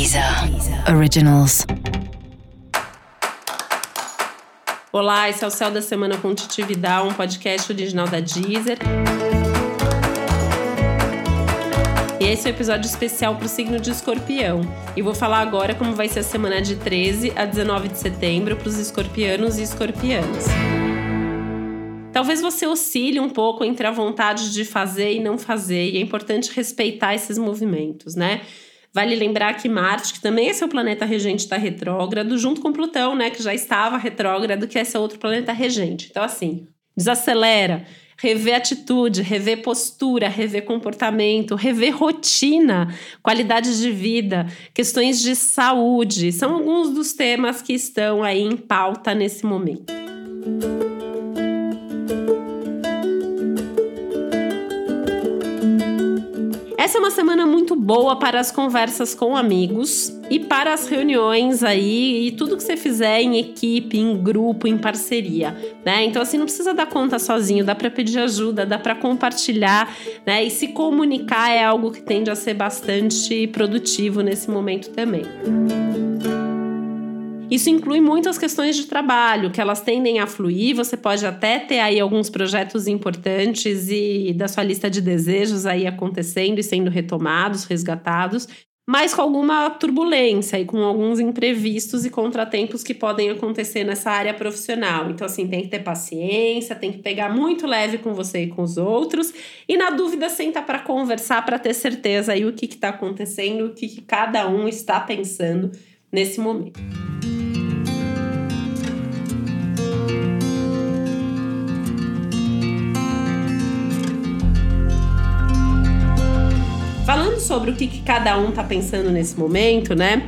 Deezer Originals. Olá, esse é o Céu da Semana com Titi Vidal, um podcast original da Deezer. E esse é o um episódio especial para o signo de escorpião. E vou falar agora como vai ser a semana de 13 a 19 de setembro para os escorpianos e escorpianas. Talvez você oscile um pouco entre a vontade de fazer e não fazer, e é importante respeitar esses movimentos, né? Vale lembrar que Marte, que também é seu planeta regente, está retrógrado, junto com Plutão, né, que já estava retrógrado, que é seu outro planeta regente. Então, assim, desacelera, rever atitude, rever postura, rever comportamento, rever rotina, qualidade de vida, questões de saúde. São alguns dos temas que estão aí em pauta nesse momento. Essa é uma semana muito boa para as conversas com amigos e para as reuniões aí e tudo que você fizer em equipe, em grupo, em parceria, né? Então assim não precisa dar conta sozinho, dá para pedir ajuda, dá para compartilhar, né? E se comunicar é algo que tende a ser bastante produtivo nesse momento também. Isso inclui muitas questões de trabalho, que elas tendem a fluir. Você pode até ter aí alguns projetos importantes e da sua lista de desejos aí acontecendo e sendo retomados, resgatados, mas com alguma turbulência e com alguns imprevistos e contratempos que podem acontecer nessa área profissional. Então, assim, tem que ter paciência, tem que pegar muito leve com você e com os outros, e na dúvida, senta para conversar para ter certeza aí o que está acontecendo, o que, que cada um está pensando nesse momento. Falando sobre o que, que cada um tá pensando nesse momento, né?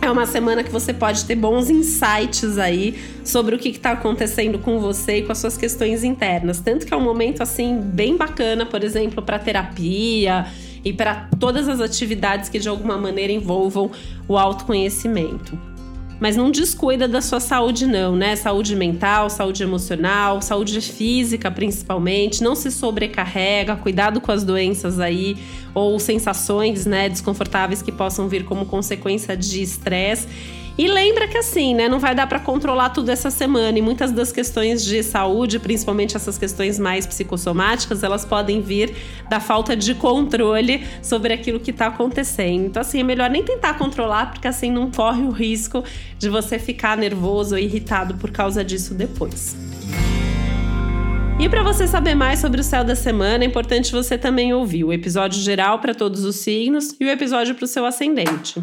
É uma semana que você pode ter bons insights aí sobre o que está acontecendo com você e com as suas questões internas. Tanto que é um momento assim bem bacana, por exemplo, para terapia e para todas as atividades que de alguma maneira envolvam o autoconhecimento mas não descuida da sua saúde, não, né? Saúde mental, saúde emocional, saúde física, principalmente. Não se sobrecarrega, cuidado com as doenças aí ou sensações, né, desconfortáveis que possam vir como consequência de estresse. E lembra que assim, né, não vai dar para controlar tudo essa semana e muitas das questões de saúde, principalmente essas questões mais psicossomáticas, elas podem vir da falta de controle sobre aquilo que está acontecendo. Então assim, é melhor nem tentar controlar, porque assim não corre o risco de você ficar nervoso ou irritado por causa disso depois. E para você saber mais sobre o céu da semana, é importante você também ouvir o episódio geral para todos os signos e o episódio para o seu ascendente.